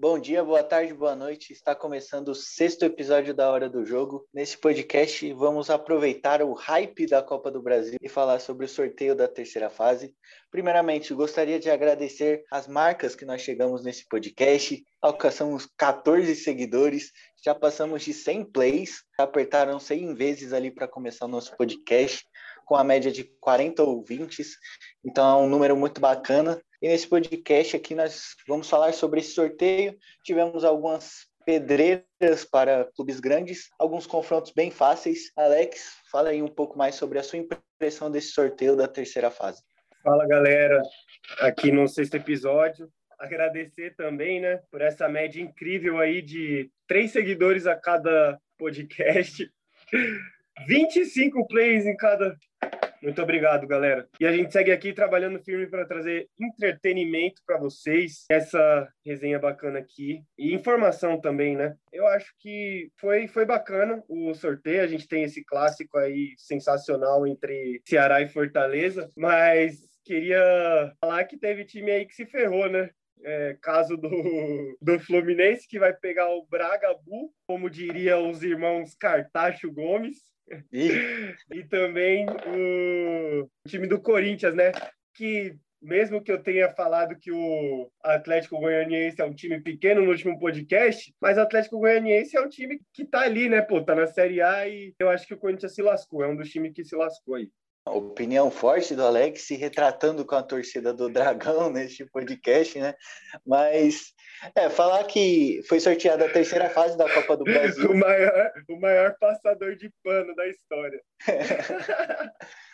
Bom dia, boa tarde, boa noite. Está começando o sexto episódio da Hora do Jogo. Nesse podcast, vamos aproveitar o hype da Copa do Brasil e falar sobre o sorteio da terceira fase. Primeiramente, gostaria de agradecer as marcas que nós chegamos nesse podcast. Alcançamos 14 seguidores, já passamos de 100 plays, apertaram 100 vezes ali para começar o nosso podcast, com a média de 40 ouvintes. Então, é um número muito bacana. E nesse podcast aqui nós vamos falar sobre esse sorteio. Tivemos algumas pedreiras para clubes grandes, alguns confrontos bem fáceis. Alex, fala aí um pouco mais sobre a sua impressão desse sorteio da terceira fase. Fala galera, aqui no sexto episódio. Agradecer também, né, por essa média incrível aí de três seguidores a cada podcast. 25 plays em cada muito obrigado, galera. E a gente segue aqui trabalhando firme para trazer entretenimento para vocês, essa resenha bacana aqui e informação também, né? Eu acho que foi, foi bacana o sorteio. A gente tem esse clássico aí sensacional entre Ceará e Fortaleza, mas queria falar que teve time aí que se ferrou, né? É, caso do, do Fluminense, que vai pegar o Bragabu, como diria os irmãos Cartacho Gomes, e também o time do Corinthians, né? Que mesmo que eu tenha falado que o Atlético Goianiense é um time pequeno no último podcast, mas o Atlético Goianiense é um time que tá ali, né? Pô, tá na Série A e eu acho que o Corinthians se lascou, é um dos times que se lascou aí. Opinião forte do Alex, se retratando com a torcida do Dragão neste podcast, né? Mas é, falar que foi sorteada a terceira fase da Copa do Brasil. o, maior, o maior passador de pano da história.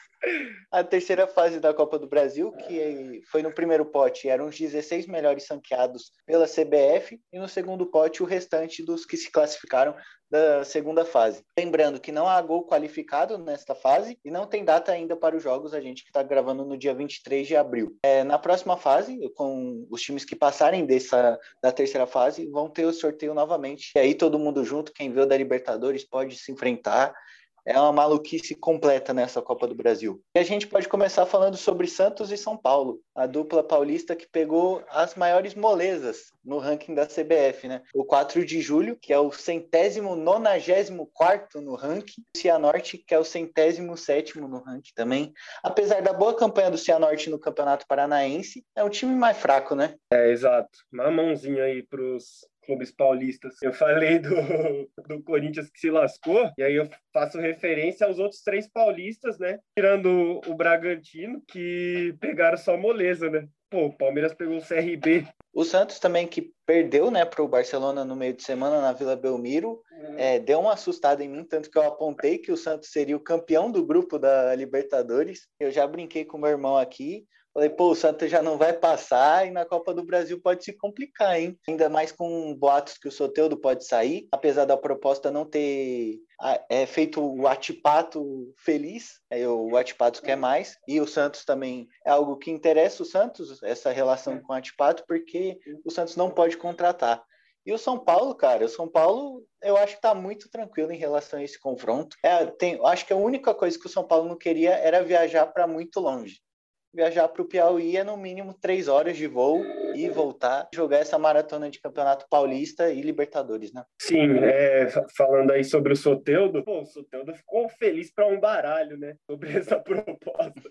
a terceira fase da Copa do Brasil, que foi no primeiro pote, eram os 16 melhores ranqueados pela CBF, e no segundo pote, o restante dos que se classificaram da segunda fase. Lembrando que não há gol qualificado nesta fase e não tem data ainda para os jogos, a gente que está gravando no dia 23 de abril. É, na próxima fase, com os times que passarem dessa da terceira fase, vão ter o sorteio novamente. E aí todo mundo junto, quem veio da Libertadores pode se enfrentar é uma maluquice completa nessa Copa do Brasil. E a gente pode começar falando sobre Santos e São Paulo, a dupla paulista que pegou as maiores molezas no ranking da CBF, né? O 4 de julho, que é o centésimo nonagésimo quarto no ranking, o Cianorte, que é o centésimo sétimo no ranking também. Apesar da boa campanha do Cianorte no Campeonato Paranaense, é um time mais fraco, né? É, exato. Uma mãozinha aí pros clubes paulistas. Eu falei do, do Corinthians que se lascou, e aí eu faço referência aos outros três paulistas, né? Tirando o Bragantino, que pegaram só moleza, né? Pô, o Palmeiras pegou o CRB. O Santos também, que perdeu, né, para o Barcelona no meio de semana na Vila Belmiro, uhum. é, deu uma assustada em mim, tanto que eu apontei que o Santos seria o campeão do grupo da Libertadores. Eu já brinquei com meu irmão aqui. Falei, pô, o Santos já não vai passar e na Copa do Brasil pode se complicar, hein? Ainda mais com boatos que o Soteudo pode sair, apesar da proposta não ter é, feito o Atipato feliz, é, o Atipato quer mais, e o Santos também é algo que interessa o Santos, essa relação com o Atipato, porque o Santos não pode contratar. E o São Paulo, cara, o São Paulo eu acho que está muito tranquilo em relação a esse confronto. É, tem, acho que a única coisa que o São Paulo não queria era viajar para muito longe viajar para o Piauí é no mínimo três horas de voo e voltar jogar essa maratona de campeonato paulista e Libertadores, né? Sim, é, falando aí sobre o Soteudo, pô, o Soteudo ficou feliz para um baralho, né? Sobre essa proposta.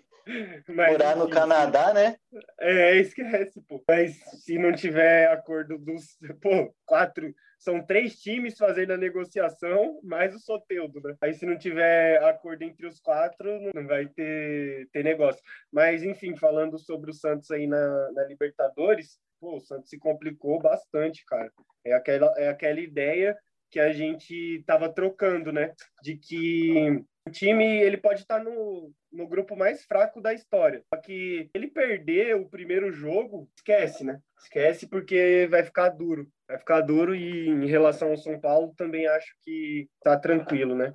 Mas, Morar no Canadá, né? É, esquece, pô. Mas se não tiver acordo dos, pô, quatro são três times fazendo a negociação, mais o Soteudo, né? Aí se não tiver acordo entre os quatro, não vai ter, ter negócio. Mas, enfim, falando sobre o Santos aí na, na Libertadores, pô, o Santos se complicou bastante, cara. É aquela, é aquela ideia que a gente tava trocando, né? De que o time ele pode estar tá no, no grupo mais fraco da história. Só que ele perder o primeiro jogo, esquece, né? Esquece porque vai ficar duro. Vai ficar duro e em relação ao São Paulo também acho que tá tranquilo, né?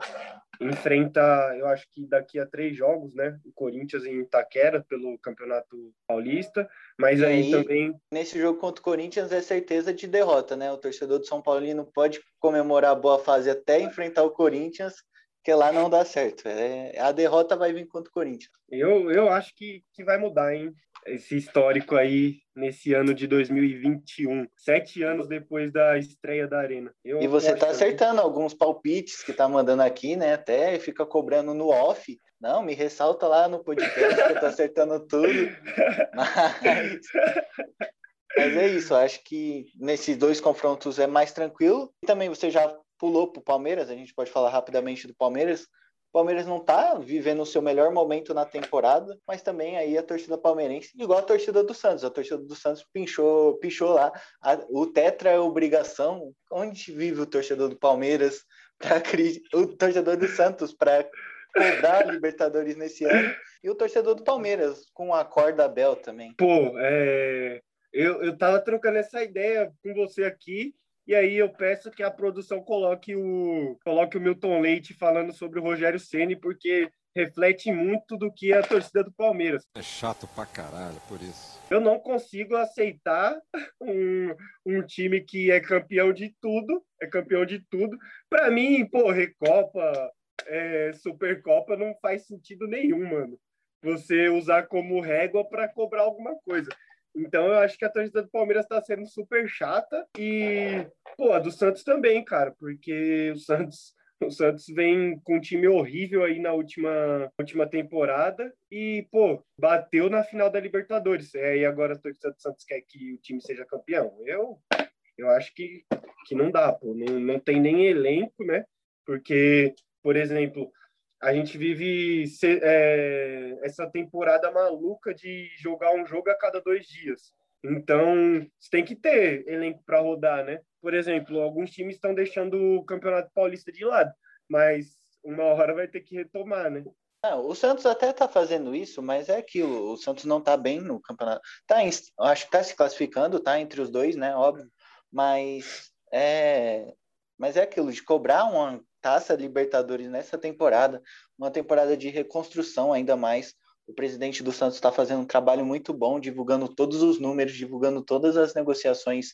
Enfrenta, eu acho que daqui a três jogos, né? O Corinthians em Itaquera pelo Campeonato Paulista, mas aí, aí, também. Nesse jogo contra o Corinthians é certeza de derrota, né? O torcedor do São Paulino pode comemorar a boa fase até enfrentar o Corinthians, que lá não dá certo. É, a derrota vai vir contra o Corinthians. Eu, eu acho que, que vai mudar, hein? esse histórico aí nesse ano de 2021, sete anos depois da estreia da Arena. Eu e você tá acertando alguns palpites que tá mandando aqui, né? Até fica cobrando no off. Não, me ressalta lá no podcast que eu tô acertando tudo. Mas, mas é isso, acho que nesses dois confrontos é mais tranquilo. E também você já pulou pro Palmeiras, a gente pode falar rapidamente do Palmeiras. O Palmeiras não está vivendo o seu melhor momento na temporada, mas também aí a torcida palmeirense, igual a torcida do Santos. A torcida do Santos pinchou, pinchou lá. A, o Tetra é obrigação. Onde vive o torcedor do Palmeiras? Pra, o torcedor do Santos para cobrar Libertadores nesse ano. E o torcedor do Palmeiras, com a corda Bel também. Pô, é... eu, eu tava trocando essa ideia com você aqui e aí eu peço que a produção coloque o coloque o Milton Leite falando sobre o Rogério Ceni porque reflete muito do que é a torcida do Palmeiras. É chato pra caralho por isso. Eu não consigo aceitar um, um time que é campeão de tudo, é campeão de tudo. Para mim, pô, Recopa, é, Supercopa não faz sentido nenhum, mano. Você usar como régua para cobrar alguma coisa. Então eu acho que a torcida do Palmeiras está sendo super chata e, pô, a do Santos também, cara, porque o Santos o Santos vem com um time horrível aí na última, última temporada e, pô, bateu na final da Libertadores. É, e agora a torcida do Santos quer que o time seja campeão. Eu, eu acho que, que não dá, pô. Não, não tem nem elenco, né? Porque, por exemplo, a gente vive é, essa temporada maluca de jogar um jogo a cada dois dias. Então, você tem que ter elenco para rodar, né? Por exemplo, alguns times estão deixando o Campeonato Paulista de lado, mas uma hora vai ter que retomar, né? Não, o Santos até está fazendo isso, mas é aquilo. O Santos não está bem no campeonato. Tá em, acho que está se classificando, tá entre os dois, né? Óbvio. Mas é, mas é aquilo de cobrar uma Taça Libertadores nessa temporada, uma temporada de reconstrução ainda mais. O presidente do Santos está fazendo um trabalho muito bom, divulgando todos os números, divulgando todas as negociações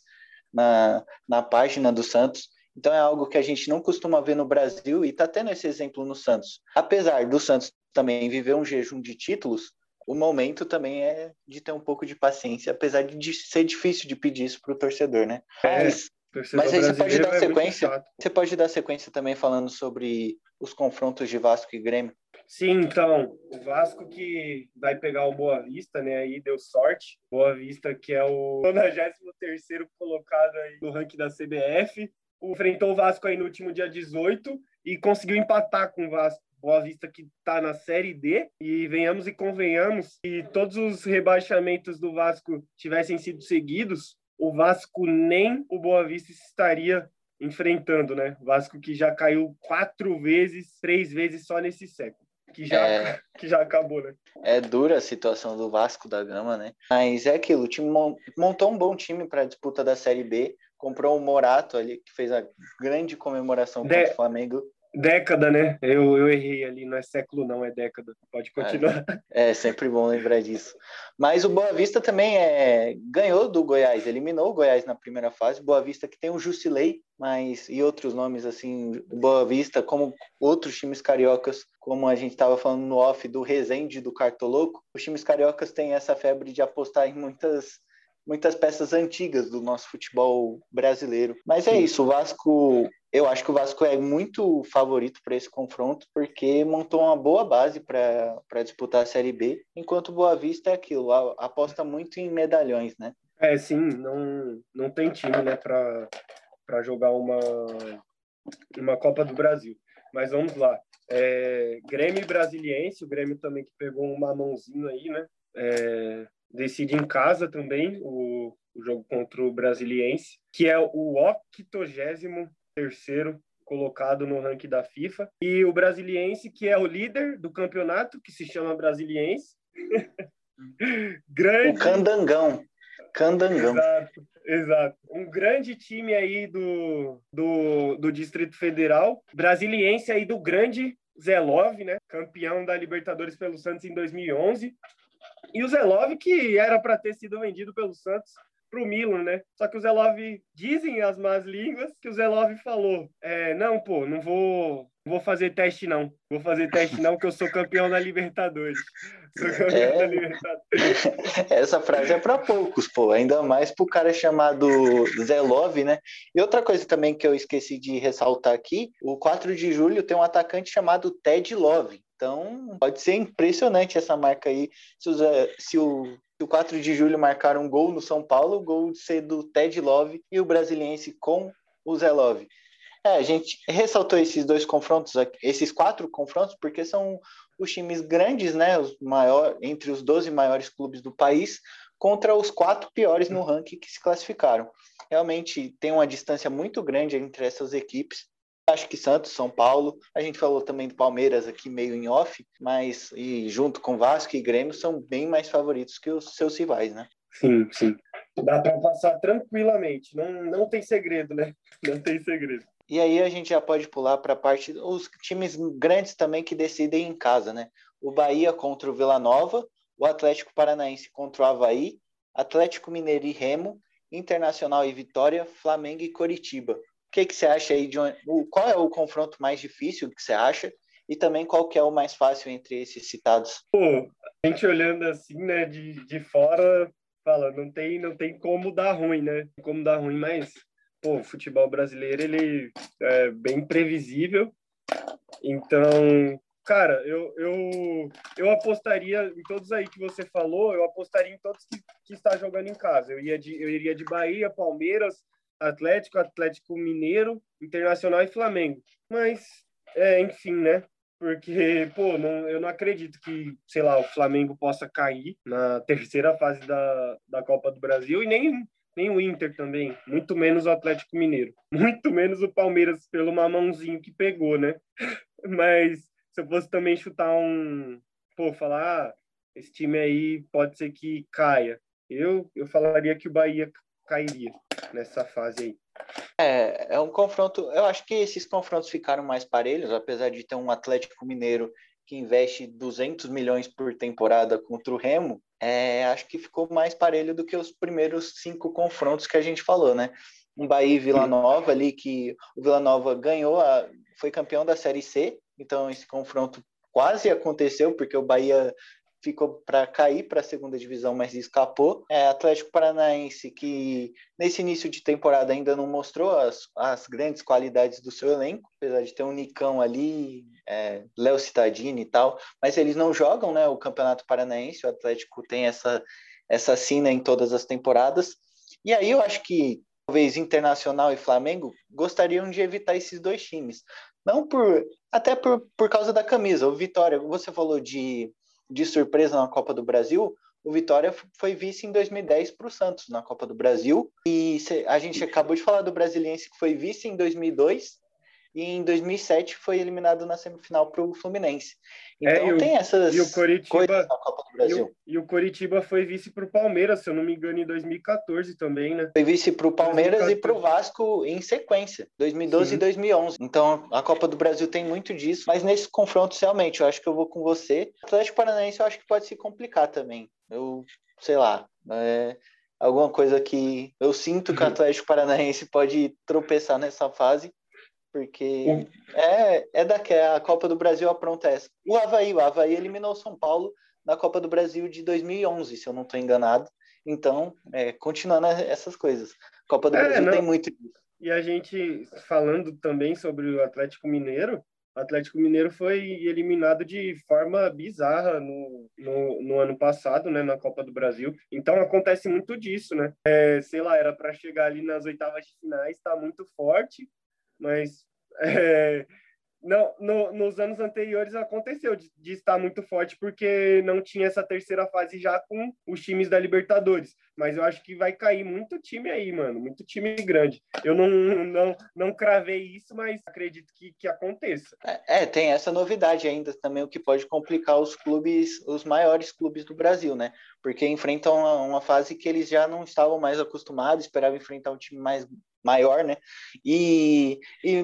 na, na página do Santos. Então é algo que a gente não costuma ver no Brasil e está tendo esse exemplo no Santos. Apesar do Santos também viver um jejum de títulos, o momento também é de ter um pouco de paciência, apesar de ser difícil de pedir isso para o torcedor, né? É. Mas mas aí você pode dar é sequência. Você pode dar sequência também falando sobre os confrontos de Vasco e Grêmio. Sim, então, o Vasco que vai pegar o Boa Vista, né? Aí deu sorte. Boa Vista, que é o 93 colocado aí no ranking da CBF. Enfrentou o Vasco aí no último dia 18 e conseguiu empatar com o Vasco. Boa Vista que está na Série D e venhamos e convenhamos que todos os rebaixamentos do Vasco tivessem sido seguidos, o Vasco nem o Boa Vista estaria enfrentando, né? O Vasco que já caiu quatro vezes, três vezes só nesse século. Que já, é, que já acabou, né? É dura a situação do Vasco da Gama, né? Mas é aquilo, o time montou um bom time para a disputa da Série B, comprou o Morato ali, que fez a grande comemoração contra De... o Flamengo. Década, né? Eu, eu errei ali, não é século, não, é década. Pode continuar. É, é sempre bom lembrar disso. Mas o Boa Vista também é, ganhou do Goiás, eliminou o Goiás na primeira fase. Boa Vista que tem o Jusilei, mas e outros nomes assim, Boa Vista, como outros times cariocas, como a gente estava falando no off do Resende do Cartoloco. Os times cariocas têm essa febre de apostar em muitas muitas peças antigas do nosso futebol brasileiro. Mas é isso, o Vasco eu acho que o Vasco é muito favorito para esse confronto, porque montou uma boa base para disputar a Série B, enquanto o Boa Vista é aquilo, aposta muito em medalhões, né? É, sim, não, não tem time né, para jogar uma, uma Copa do Brasil. Mas vamos lá. É, Grêmio Brasiliense, o Grêmio também que pegou um mamãozinho aí, né? É, decide em casa também o, o jogo contra o Brasiliense, que é o 83 terceiro colocado no ranking da FIFA. E o Brasiliense, que é o líder do campeonato, que se chama Brasiliense. grande... O Candangão. Candangão. Exato, exato. Um grande time aí do, do, do Distrito Federal. Brasiliense aí do grande Zelov, né? Campeão da Libertadores pelo Santos em 2011. E o Zelov, que era para ter sido vendido pelo Santos para o Milan, né? Só que o Zelov dizem as más línguas que o Zelov falou: é, não, pô, não vou vou fazer teste não. Vou fazer teste não, que eu sou campeão da Libertadores. Sou campeão é... da Libertadores. Essa frase é para poucos, pô. Ainda mais pro cara chamado Zé Love, né? E outra coisa também que eu esqueci de ressaltar aqui, o 4 de julho tem um atacante chamado Ted Love. Então, pode ser impressionante essa marca aí. Se, o, se o, se o 4 de julho marcar um gol no São Paulo, o gol ser do Ted Love e o Brasiliense com o Zé Love. É, a gente ressaltou esses dois confrontos, esses quatro confrontos, porque são os times grandes, né, os maior, entre os 12 maiores clubes do país, contra os quatro piores no ranking que se classificaram. Realmente tem uma distância muito grande entre essas equipes. Acho que Santos, São Paulo, a gente falou também do Palmeiras aqui meio em off, mas e junto com Vasco e Grêmio são bem mais favoritos que os seus rivais, né? Sim, sim. Dá para passar tranquilamente, não, não tem segredo, né? Não tem segredo. E aí a gente já pode pular para a parte os times grandes também que decidem em casa, né? O Bahia contra o Vila Nova, o Atlético Paranaense contra o Havaí, Atlético Mineiro e Remo, Internacional e Vitória, Flamengo e Coritiba. Que, que você acha aí de onde, qual é o confronto mais difícil que você acha? E também qual que é o mais fácil entre esses citados? Pô, a gente olhando assim, né, de, de fora, fala, não tem, não tem como dar ruim, né? Como dar ruim, mas pô, o futebol brasileiro ele é bem previsível. Então, cara, eu, eu, eu apostaria em todos aí que você falou, eu apostaria em todos que, que está jogando em casa. Eu, ia de, eu iria de Bahia, Palmeiras, Atlético, Atlético Mineiro, Internacional e Flamengo. Mas, é, enfim, né? Porque, pô, não, eu não acredito que, sei lá, o Flamengo possa cair na terceira fase da, da Copa do Brasil e nem nem o Inter também, muito menos o Atlético Mineiro, muito menos o Palmeiras pelo mamãozinho que pegou, né? Mas se eu fosse também chutar um, pô, falar, ah, esse time aí pode ser que caia. Eu eu falaria que o Bahia cairia nessa fase aí. É, é um confronto. Eu acho que esses confrontos ficaram mais parelhos, apesar de ter um Atlético Mineiro que investe 200 milhões por temporada contra o Remo, é, acho que ficou mais parelho do que os primeiros cinco confrontos que a gente falou, né? Um Bahia e Vila Nova ali, que o Vila Nova ganhou, a, foi campeão da Série C, então esse confronto quase aconteceu, porque o Bahia ficou para cair para a segunda divisão, mas escapou. É, Atlético Paranaense, que nesse início de temporada ainda não mostrou as, as grandes qualidades do seu elenco, apesar de ter um Nicão ali, é, Léo Cittadini e tal, mas eles não jogam né, o Campeonato Paranaense, o Atlético tem essa, essa sina em todas as temporadas. E aí eu acho que talvez Internacional e Flamengo gostariam de evitar esses dois times. Não por. Até por, por causa da camisa. O Vitória, você falou de de surpresa na Copa do Brasil, o Vitória foi vice em 2010 para o Santos na Copa do Brasil. E a gente acabou de falar do Brasiliense que foi vice em 2002 e em 2007 foi eliminado na semifinal para o Fluminense. É, então é, tem essas e o Coritiba, na Copa do Brasil. E o, e o Coritiba foi vice para o Palmeiras, se eu não me engano, em 2014 também, né? Foi vice para o Palmeiras 2014. e para o Vasco em sequência, 2012 Sim. e 2011. Então a Copa do Brasil tem muito disso, mas nesses confrontos realmente eu acho que eu vou com você. O Atlético Paranaense eu acho que pode se complicar também. Eu sei lá, é, alguma coisa que eu sinto que o Atlético Paranaense pode tropeçar nessa fase porque é, é daquela a Copa do Brasil apronta essa. O Havaí, o Havaí eliminou o São Paulo na Copa do Brasil de 2011, se eu não estou enganado. Então, é, continuando essas coisas. Copa do é, Brasil não. tem muito disso. E a gente falando também sobre o Atlético Mineiro, o Atlético Mineiro foi eliminado de forma bizarra no, no, no, ano passado, né, na Copa do Brasil. Então acontece muito disso, né? É, sei lá, era para chegar ali nas oitavas de finais, está muito forte, mas é, não, no, nos anos anteriores aconteceu de, de, estar muito forte porque não tinha essa terceira fase já com os times da Libertadores. Mas eu acho que vai cair muito time aí, mano, muito time grande. Eu não, não, não cravei isso, mas acredito que, que aconteça. É, é, tem essa novidade ainda também, o que pode complicar os clubes, os maiores clubes do Brasil, né? Porque enfrentam uma, uma fase que eles já não estavam mais acostumados, esperavam enfrentar um time mais maior, né? E, e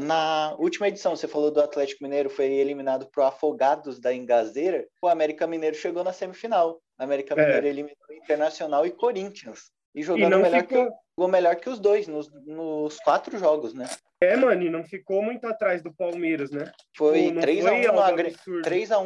na última edição, você falou do Atlético Mineiro, foi eliminado para o Afogados da Engazeira. O América Mineiro chegou na semifinal. O América é. Mineiro eliminou Internacional e Corinthians E jogando e melhor, ficou... que, jogou melhor que os dois nos, nos quatro jogos, né? É, mano, e não ficou muito atrás do Palmeiras, né? Foi 3x1 no, agre...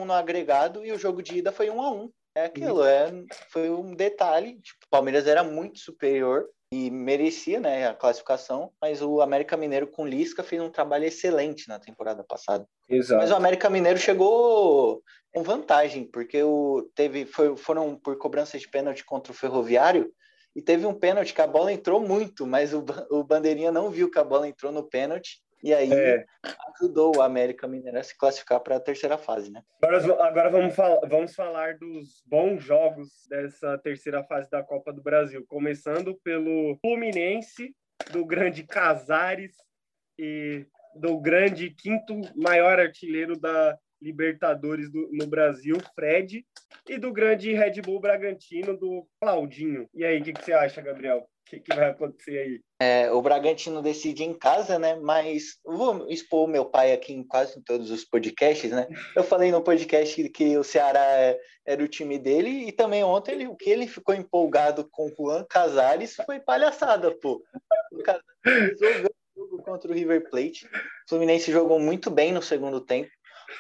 no agregado e o jogo de ida foi 1x1. É aquilo, é, foi um detalhe. Tipo, o Palmeiras era muito superior e merecia né, a classificação, mas o América Mineiro com Lisca fez um trabalho excelente na temporada passada. Exato. Mas o América Mineiro chegou com vantagem, porque o, teve, foi, foram por cobrança de pênalti contra o Ferroviário, e teve um pênalti que a bola entrou muito, mas o, o Bandeirinha não viu que a bola entrou no pênalti e aí é. ajudou o América Mineiro a se classificar para a terceira fase, né? Agora, agora vamos, falar, vamos falar dos bons jogos dessa terceira fase da Copa do Brasil, começando pelo Fluminense, do grande Casares e do grande quinto maior artilheiro da Libertadores do, no Brasil, Fred, e do grande Red Bull Bragantino, do Claudinho. E aí, o que, que você acha, Gabriel? Que, que vai acontecer aí? É, o Bragantino decide em casa, né? Mas vou expor meu pai aqui em quase todos os podcasts, né? Eu falei no podcast que o Ceará é, era o time dele e também ontem ele, o que ele ficou empolgado com o Juan Casares foi palhaçada, pô. O Casares resolveu o jogo contra o River Plate. O Fluminense jogou muito bem no segundo tempo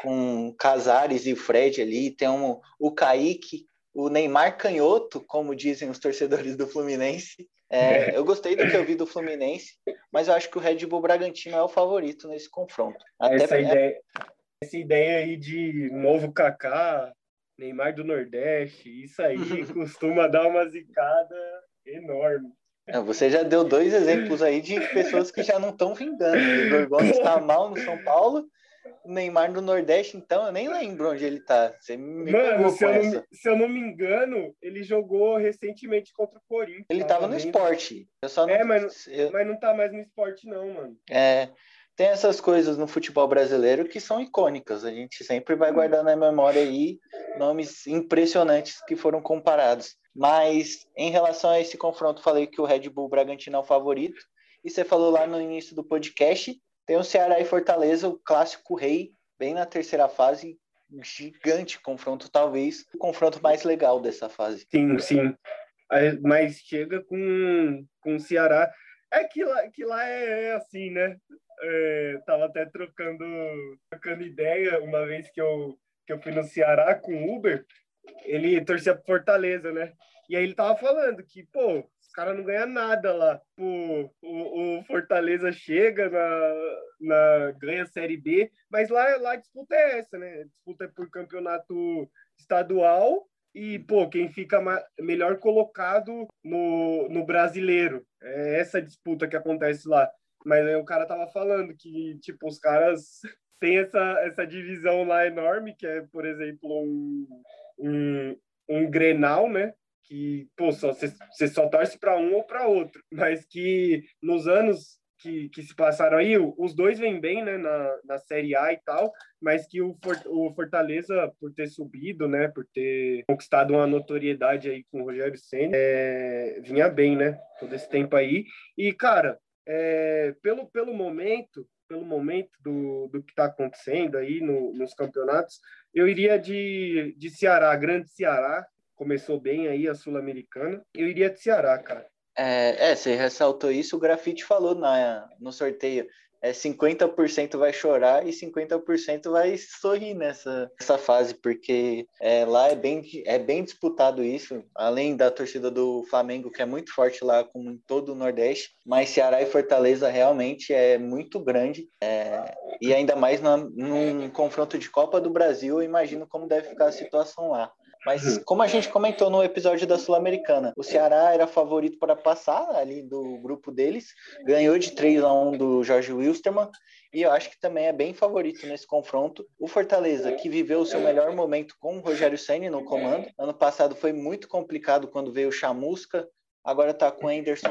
com Casares e o Fred ali, tem um, o Kaique, o Neymar canhoto, como dizem os torcedores do Fluminense, é, eu gostei do que eu vi do Fluminense, mas eu acho que o Red Bull Bragantino é o favorito nesse confronto. Até essa, ideia, essa ideia aí de novo Kaká, Neymar do Nordeste, isso aí costuma dar uma zicada enorme. É, você já deu dois exemplos aí de pessoas que já não estão vingando. O Igor Gomes está mal no São Paulo Neymar no Nordeste, então, eu nem lembro onde ele tá. Você me Mano, se eu, não, se eu, não, me engano, ele jogou recentemente contra o Corinthians. Ele tava, no esporte. Eu só não, é, mas, eu... mas não tá mais no esporte, não, mano. É. Tem essas coisas no futebol brasileiro que são icônicas. A gente sempre vai guardar na memória aí nomes impressionantes que foram comparados. Mas em relação a esse confronto, falei que o Red Bull Bragantino é o favorito. E você falou lá no início do podcast tem o Ceará e Fortaleza, o clássico rei, bem na terceira fase, gigante confronto, talvez o confronto mais legal dessa fase. Sim, sim. Mas chega com, com o Ceará. É que lá, que lá é, é assim, né? É, tava até trocando, trocando ideia uma vez que eu, que eu fui no Ceará com o Uber. Ele torcia pro Fortaleza, né? E aí ele tava falando que, pô, os caras não ganham nada lá. O, o, o, Fortaleza chega na, na ganha Série B, mas lá, lá a disputa é essa, né? A disputa é por campeonato estadual e, pô, quem fica melhor colocado no, no brasileiro. É essa disputa que acontece lá. Mas aí o cara tava falando que, tipo, os caras têm essa, essa divisão lá enorme, que é, por exemplo, um, um, um Grenal, né? Que, pô, você só torce para um ou para outro, mas que nos anos que, que se passaram aí, os dois vêm bem, né, na, na Série A e tal, mas que o, o Fortaleza, por ter subido, né, por ter conquistado uma notoriedade aí com o Rogério Senna, é, vinha bem, né, todo esse tempo aí. E, cara, é, pelo, pelo momento, pelo momento do, do que está acontecendo aí no, nos campeonatos, eu iria de, de Ceará, Grande Ceará, começou bem aí a Sul-Americana. Eu iria de Ceará, cara. É, é, você ressaltou isso, o Grafite falou na, no sorteio. É 50% vai chorar e 50% vai sorrir nessa, nessa fase, porque é, lá é bem, é bem disputado isso, além da torcida do Flamengo, que é muito forte lá, como em todo o Nordeste, mas Ceará e Fortaleza realmente é muito grande, é, e ainda mais na, num confronto de Copa do Brasil, eu imagino como deve ficar a situação lá. Mas como a gente comentou no episódio da Sul-Americana, o Ceará era favorito para passar ali do grupo deles, ganhou de 3 a 1 do Jorge Wilstermann, e eu acho que também é bem favorito nesse confronto. O Fortaleza, que viveu o seu melhor momento com o Rogério Ceni no comando. Ano passado foi muito complicado quando veio o Chamusca, agora está com o Anderson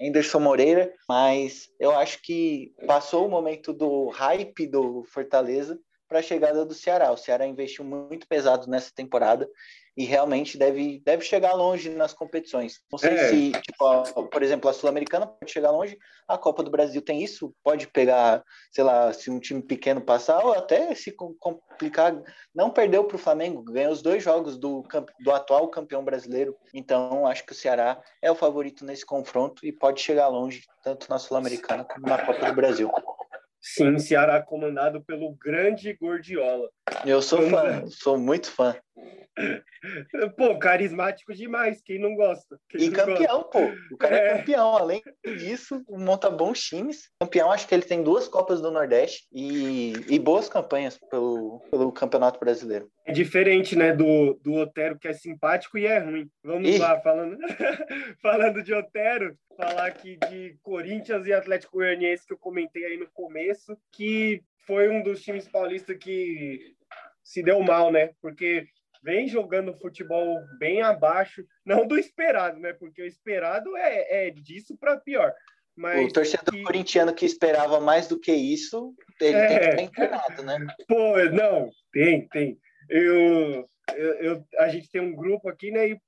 Anderson Moreira, mas eu acho que passou o momento do hype do Fortaleza para a chegada do Ceará. O Ceará investiu muito pesado nessa temporada e realmente deve, deve chegar longe nas competições. Não sei é. se, tipo, a, por exemplo, a Sul-Americana pode chegar longe, a Copa do Brasil tem isso, pode pegar, sei lá, se um time pequeno passar, ou até se complicar, não perdeu para o Flamengo, ganhou os dois jogos do, do atual campeão brasileiro. Então, acho que o Ceará é o favorito nesse confronto e pode chegar longe, tanto na Sul-Americana como na Copa do Brasil. Sim, Ceará comandado pelo grande Gordiola. Eu sou fã, sou muito fã. Pô, carismático demais, quem não gosta? Quem e não campeão, gosta? pô. O cara é. é. campeão. Além disso, monta bons times. Campeão, acho que ele tem duas Copas do Nordeste e, e boas campanhas pelo, pelo Campeonato Brasileiro. É diferente, né, do, do Otero, que é simpático e é ruim. Vamos lá, falando, falando de Otero, falar aqui de Corinthians e Atlético Goianiense, que eu comentei aí no começo, que foi um dos times paulistas que se deu mal, né? Porque vem jogando futebol bem abaixo, não do esperado, né? Porque o esperado é, é disso para pior. Mas o torcedor que... corintiano que esperava mais do que isso, ele é... tem que estar encarnado, né? Pô, não, tem, tem. Eu, eu, eu, a gente tem um grupo aqui, né? E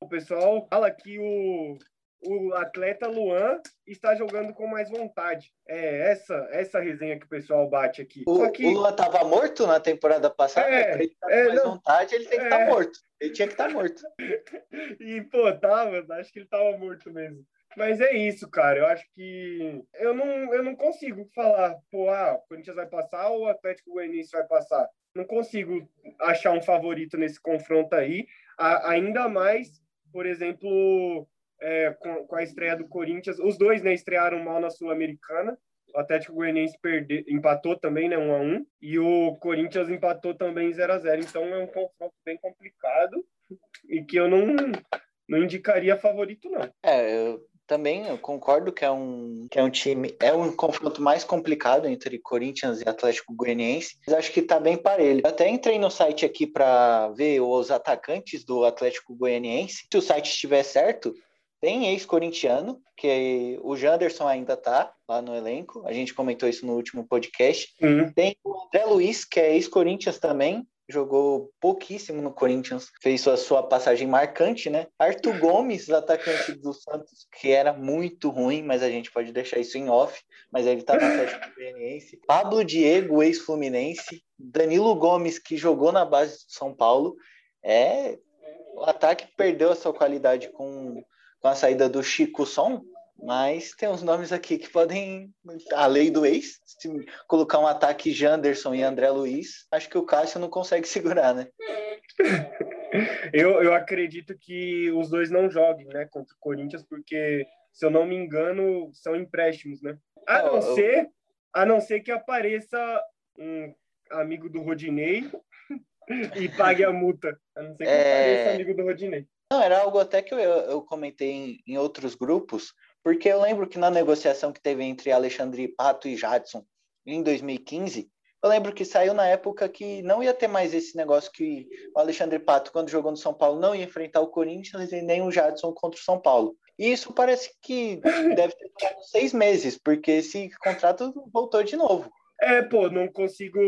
o pessoal fala que o, o atleta Luan está jogando com mais vontade. É essa essa resenha que o pessoal bate aqui. O, que... o Luan estava morto na temporada passada, é, ele tá com é, mais não, vontade, ele tem que estar é... tá morto. Ele tinha que estar tá morto. e, pô, tava, acho que ele estava morto mesmo. Mas é isso, cara. Eu acho que eu não, eu não consigo falar, pô, ah, o Corinthians vai passar ou o Atlético Goianiense vai passar. Não consigo achar um favorito nesse confronto aí. A, ainda mais, por exemplo, é, com, com, a estreia do Corinthians. Os dois né, estrearam mal na Sul-Americana. O Atlético Goianiense perde, empatou também, né, 1 a 1 e o Corinthians empatou também 0 a 0 Então é um confronto bem complicado e que eu não, não indicaria favorito, não. É, eu também eu concordo que é um, que é um time, é um confronto mais complicado entre Corinthians e Atlético Goianiense, mas acho que tá bem parelho. Eu até entrei no site aqui para ver os atacantes do Atlético Goianiense. Se o site estiver certo, tem ex-corintiano, que o Janderson ainda tá lá no elenco. A gente comentou isso no último podcast. Uhum. Tem o André Luiz, que é ex-Corinthians também. Jogou pouquíssimo no Corinthians, fez sua, sua passagem marcante, né? Arthur Gomes, atacante do Santos, que era muito ruim, mas a gente pode deixar isso em off, mas ele tá no Atlético Goianiense. Pablo Diego, ex-Fluminense. Danilo Gomes, que jogou na base do São Paulo. É, o ataque perdeu a sua qualidade com com a saída do Chico Som, mas tem uns nomes aqui que podem, a lei do ex, se colocar um ataque Janderson e André Luiz, acho que o Cássio não consegue segurar, né? Eu, eu acredito que os dois não joguem, né, contra o Corinthians, porque, se eu não me engano, são empréstimos, né? A não, ser, a não ser que apareça um amigo do Rodinei e pague a multa. A não ser que é... apareça amigo do Rodinei. Não, era algo até que eu, eu comentei em, em, outros grupos, porque eu lembro que na negociação que teve entre Alexandre Pato e Jadson em 2015, eu lembro que saiu na época que não ia ter mais esse negócio que o Alexandre Pato, quando jogou no São Paulo, não ia enfrentar o Corinthians e nem o Jadson contra o São Paulo. E isso parece que deve ter durado seis meses, porque esse contrato voltou de novo. É, pô, não consigo.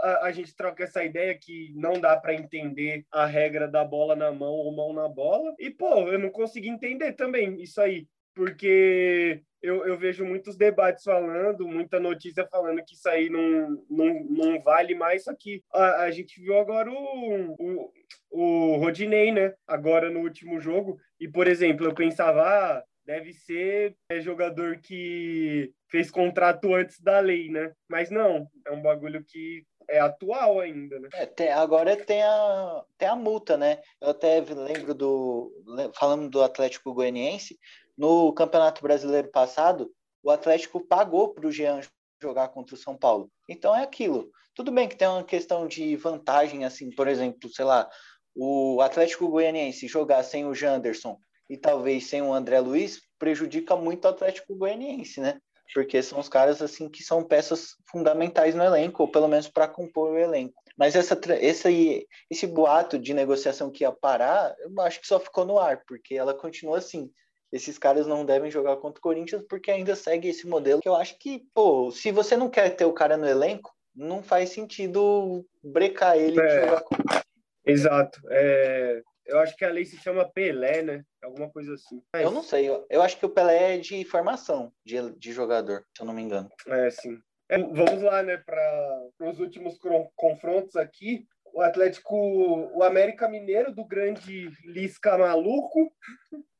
A, a gente troca essa ideia que não dá para entender a regra da bola na mão ou mão na bola. E, pô, eu não consigo entender também isso aí. Porque eu, eu vejo muitos debates falando, muita notícia falando que isso aí não, não, não vale mais. Só que a, a gente viu agora o, o, o Rodinei, né? Agora no último jogo. E, por exemplo, eu pensava, ah, deve ser é, jogador que fez contrato antes da lei, né? Mas não, é um bagulho que é atual ainda, né? É, tem, agora tem a, tem a multa, né? Eu até lembro do. Falando do Atlético Goianiense, no Campeonato Brasileiro passado, o Atlético pagou para o Jean jogar contra o São Paulo. Então é aquilo. Tudo bem que tem uma questão de vantagem, assim, por exemplo, sei lá, o Atlético Goianiense jogar sem o Janderson e talvez sem o André Luiz, prejudica muito o Atlético Goianiense, né? Porque são os caras assim que são peças fundamentais no elenco, ou pelo menos para compor o elenco. Mas essa, esse, esse boato de negociação que ia parar, eu acho que só ficou no ar, porque ela continua assim. Esses caras não devem jogar contra o Corinthians porque ainda segue esse modelo que eu acho que, pô, se você não quer ter o cara no elenco, não faz sentido brecar ele é. jogar contra Exato. É, eu acho que a lei se chama Pelé, né? Alguma coisa assim. Mas... Eu não sei. Eu, eu, acho que o Pelé é de formação de, de jogador, se eu não me engano. É, sim. É, vamos lá, né, para os últimos confrontos aqui. O Atlético, o América Mineiro do grande Lisca maluco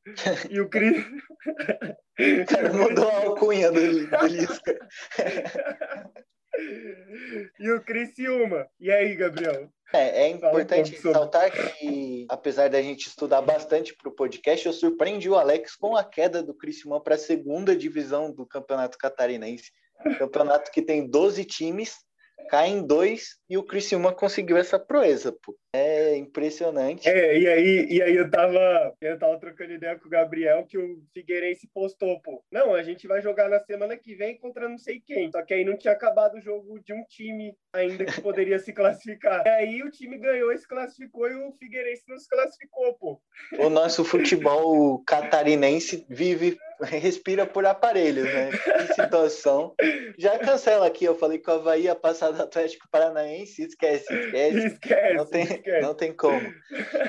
e o Cris. O cara mudou a alcunha do, do Lisca. e o Criciúma. E aí, Gabriel? É, é importante um ressaltar que, apesar da gente estudar bastante para o podcast, eu surpreendi o Alex com a queda do Criciúma para a segunda divisão do Campeonato Catarinense. Campeonato que tem 12 times cai em dois e o Criciúma conseguiu essa proeza, pô. É impressionante. É, e aí, e aí eu tava, eu tava trocando ideia com o Gabriel que o Figueirense postou, pô. Não, a gente vai jogar na semana que vem contra não sei quem. Só que aí não tinha acabado o jogo de um time ainda que poderia se classificar. E aí o time ganhou e se classificou e o Figueirense não se classificou, pô. O nosso futebol catarinense vive respira por aparelhos, né? Que situação. Já cancela aqui, eu falei que o Havaí ia passar do Atlético Paranaense, esquece, esquece. Esquece, não tem, esquece. Não tem como.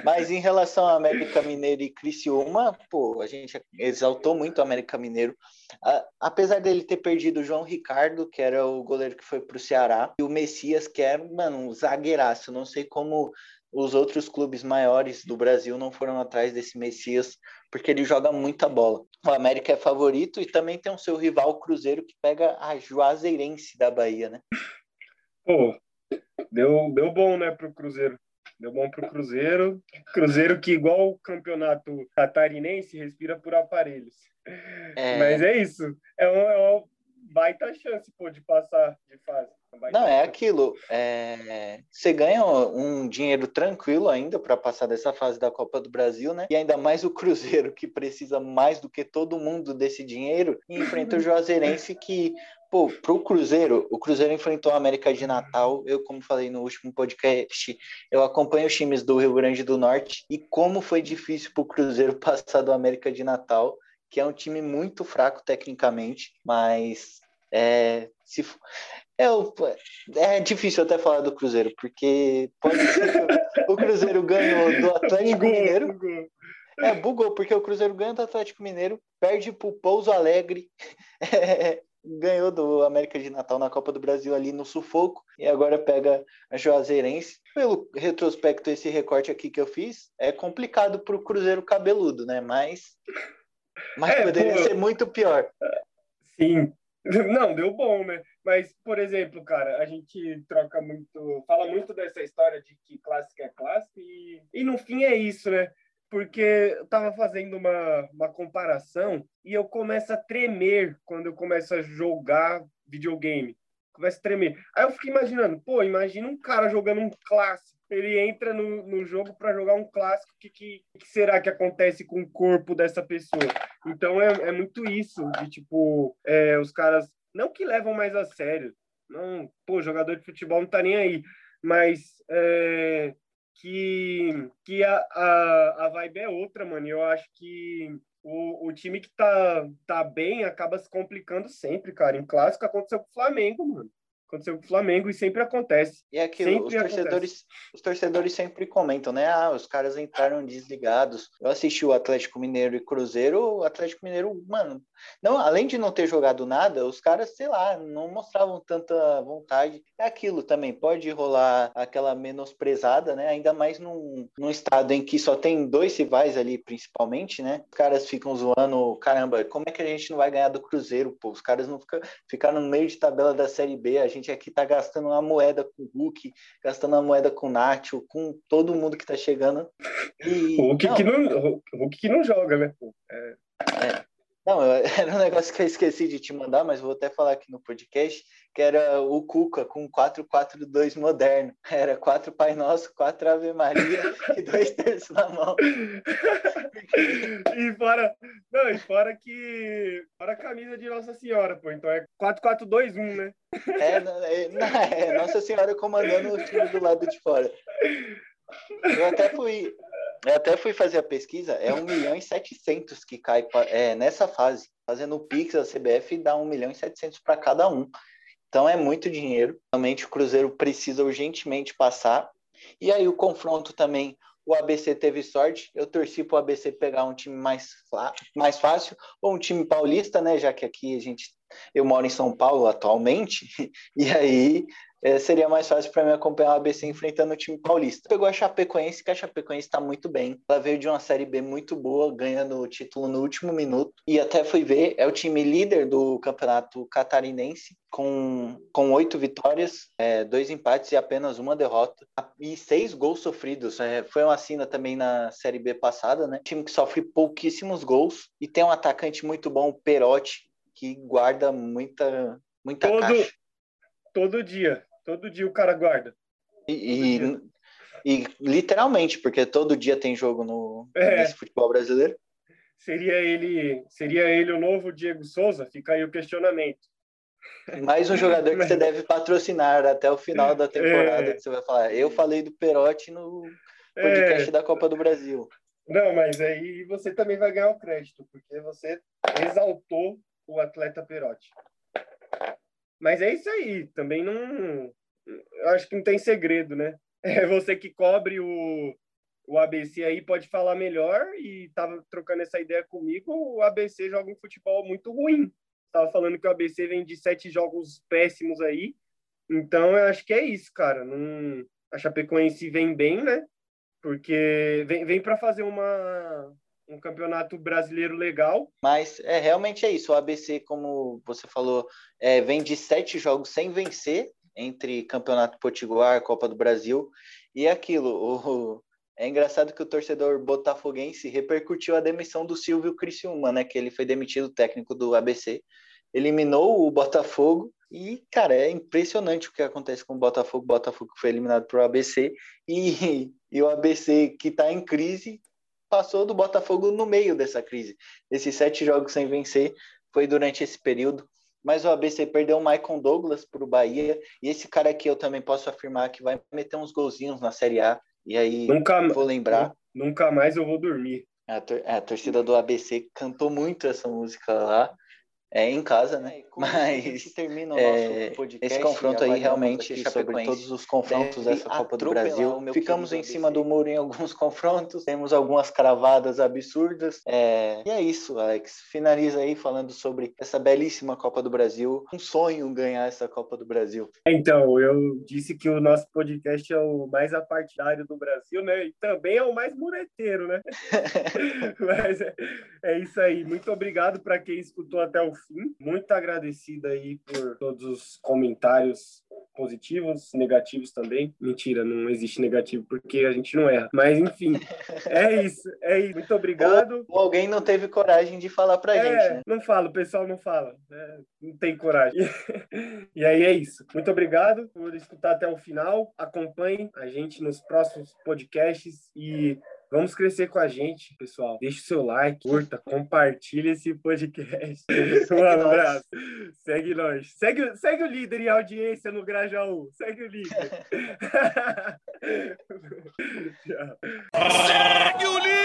Mas em relação ao América Mineiro e Criciúma, pô, a gente exaltou muito o América Mineiro. A, apesar dele ter perdido o João Ricardo, que era o goleiro que foi para o Ceará, e o Messias, que era, mano, um zagueiraço. Não sei como os outros clubes maiores do Brasil não foram atrás desse Messias, porque ele joga muita bola. O América é favorito e também tem o seu rival Cruzeiro, que pega a Juazeirense da Bahia, né? Pô, deu, deu bom, né, pro Cruzeiro. Deu bom pro Cruzeiro. Cruzeiro que, igual o campeonato catarinense, respira por aparelhos. É... Mas é isso. É uma, é uma baita chance, pô, de passar de fase. Não, é aquilo. É... Você ganha um dinheiro tranquilo ainda para passar dessa fase da Copa do Brasil, né? E ainda mais o Cruzeiro, que precisa mais do que todo mundo desse dinheiro, e enfrenta o Juazeirense, que, pô, pro Cruzeiro, o Cruzeiro enfrentou a América de Natal. Eu, como falei no último podcast, eu acompanho os times do Rio Grande do Norte, e como foi difícil pro Cruzeiro passar do América de Natal que é um time muito fraco tecnicamente, mas é, se, é, é difícil até falar do Cruzeiro, porque pode ser que o Cruzeiro ganhou do Atlético bugou, Mineiro. Bugou. É, bugou, porque o Cruzeiro ganha do Atlético Mineiro, perde pro Pouso Alegre, é, ganhou do América de Natal na Copa do Brasil ali no sufoco, e agora pega a Juazeirense. Pelo retrospecto, esse recorte aqui que eu fiz, é complicado pro Cruzeiro cabeludo, né? Mas, mas é, poderia pô, ser muito pior. Sim, Não, deu bom, né? Mas, por exemplo, cara, a gente troca muito, fala muito dessa história de que clássico é clássico e, e no fim é isso, né? Porque eu tava fazendo uma, uma comparação e eu começo a tremer quando eu começo a jogar videogame. Começo a tremer. Aí eu fico imaginando, pô, imagina um cara jogando um clássico. Ele entra no, no jogo para jogar um clássico. O que, que, que, será que acontece com o corpo dessa pessoa? Então é, é muito isso, de tipo, é, os caras não que levam mais a sério, não, pô, jogador de futebol não tá nem aí, mas é, que, que a, a, a vibe é outra, mano. Eu acho que o, o time que tá, tá bem acaba se complicando sempre, cara. Em clássico aconteceu com o Flamengo, mano aconteceu com o Flamengo e sempre acontece. E é aquilo, os torcedores, os torcedores sempre comentam, né? Ah, os caras entraram desligados. Eu assisti o Atlético Mineiro e Cruzeiro, o Atlético Mineiro, mano, não, além de não ter jogado nada, os caras, sei lá, não mostravam tanta vontade. É aquilo também, pode rolar aquela menosprezada, né? Ainda mais num, num estado em que só tem dois rivais ali, principalmente, né? Os caras ficam zoando, caramba, como é que a gente não vai ganhar do Cruzeiro, pô? Os caras não ficam, ficaram no meio de tabela da Série B, a gente gente aqui tá gastando uma moeda com o Hulk, gastando uma moeda com o Nacho, com todo mundo que tá chegando. E, Hulk, não, que não, Hulk que não joga, né? É. É. Não, era um negócio que eu esqueci de te mandar, mas vou até falar aqui no podcast, que era o Cuca com 442 moderno. Era quatro Pai Nosso, quatro Ave Maria e dois terços na mão. e fora, não, e fora que fora a camisa de Nossa Senhora, pô, então é 4421, né? É, é, é Nossa Senhora comandando o time do lado de fora. Eu até fui, eu até fui fazer a pesquisa, é 1 milhão e 700 que cai é, nessa fase. Fazendo o Pix, a CBF dá 1 milhão e 700 para cada um. Então é muito dinheiro. Realmente o Cruzeiro precisa urgentemente passar. E aí o confronto também, o ABC teve sorte. Eu torci para o ABC pegar um time mais, mais fácil, ou um time paulista, né? Já que aqui a gente eu moro em São Paulo atualmente, e aí é, seria mais fácil para mim acompanhar o ABC enfrentando o time paulista. Pegou a Chapecoense, que a Chapecoense está muito bem. Ela veio de uma Série B muito boa, ganhando o título no último minuto. E até fui ver, é o time líder do campeonato catarinense, com, com oito vitórias, é, dois empates e apenas uma derrota. E seis gols sofridos. É, foi uma assina também na Série B passada, né? Time que sofre pouquíssimos gols e tem um atacante muito bom, o Perotti, que guarda muita, muita todo, caixa. Todo dia. Todo dia o cara guarda. E, e, e, literalmente, porque todo dia tem jogo no é. nesse futebol brasileiro. Seria ele, seria ele o novo Diego Souza? Fica aí o questionamento. Mais um jogador que você deve patrocinar até o final da temporada, é. que você vai falar. Eu falei do Perotti no podcast é. da Copa do Brasil. Não, mas aí você também vai ganhar o crédito, porque você exaltou o atleta Perotti. Mas é isso aí, também não. Eu acho que não tem segredo, né? É você que cobre o, o ABC aí pode falar melhor e tava trocando essa ideia comigo. O ABC joga um futebol muito ruim. Tava falando que o ABC vem de sete jogos péssimos aí. Então eu acho que é isso, cara. Não... A Chapecoense vem bem, né? Porque vem, vem para fazer uma, um campeonato brasileiro legal. Mas é realmente é isso. O ABC, como você falou, é, vem de sete jogos sem vencer entre Campeonato Potiguar, Copa do Brasil e é aquilo. O, é engraçado que o torcedor botafoguense repercutiu a demissão do Silvio Criciúma, né? Que ele foi demitido técnico do ABC, eliminou o Botafogo e, cara, é impressionante o que acontece com o Botafogo. O Botafogo foi eliminado para o ABC e, e o ABC que está em crise passou do Botafogo no meio dessa crise. Esses sete jogos sem vencer foi durante esse período. Mas o ABC perdeu o Michael Douglas para o Bahia. E esse cara aqui eu também posso afirmar que vai meter uns golzinhos na Série A. E aí nunca, vou lembrar. Nunca mais eu vou dormir. A, tor a torcida do ABC cantou muito essa música lá. É em casa, né? Mas termina o é, podcast, esse confronto aí realmente sobre todos os confrontos dessa Copa do Brasil. Ficamos em cima do muro em alguns confrontos, temos algumas cravadas absurdas. É, e é isso, Alex. Finaliza aí falando sobre essa belíssima Copa do Brasil. Um sonho ganhar essa Copa do Brasil. Então, eu disse que o nosso podcast é o mais apartidário do Brasil, né? E também é o mais mureteiro, né? Mas é, é isso aí. Muito obrigado para quem escutou até o fim. Muito agradecida aí por todos os comentários positivos, negativos também. Mentira, não existe negativo porque a gente não erra. Mas enfim, é isso. É isso. Muito obrigado. Ou, ou alguém não teve coragem de falar pra é, gente. Né? Não fala, o pessoal não fala. Né? Não tem coragem. e aí é isso. Muito obrigado por escutar até o final. Acompanhe a gente nos próximos podcasts e Vamos crescer com a gente, pessoal. Deixe o seu like, curta, compartilhe esse podcast. Um abraço. Segue nós. Segue, segue o líder em audiência no Grajaú. Segue o líder. Segue o líder.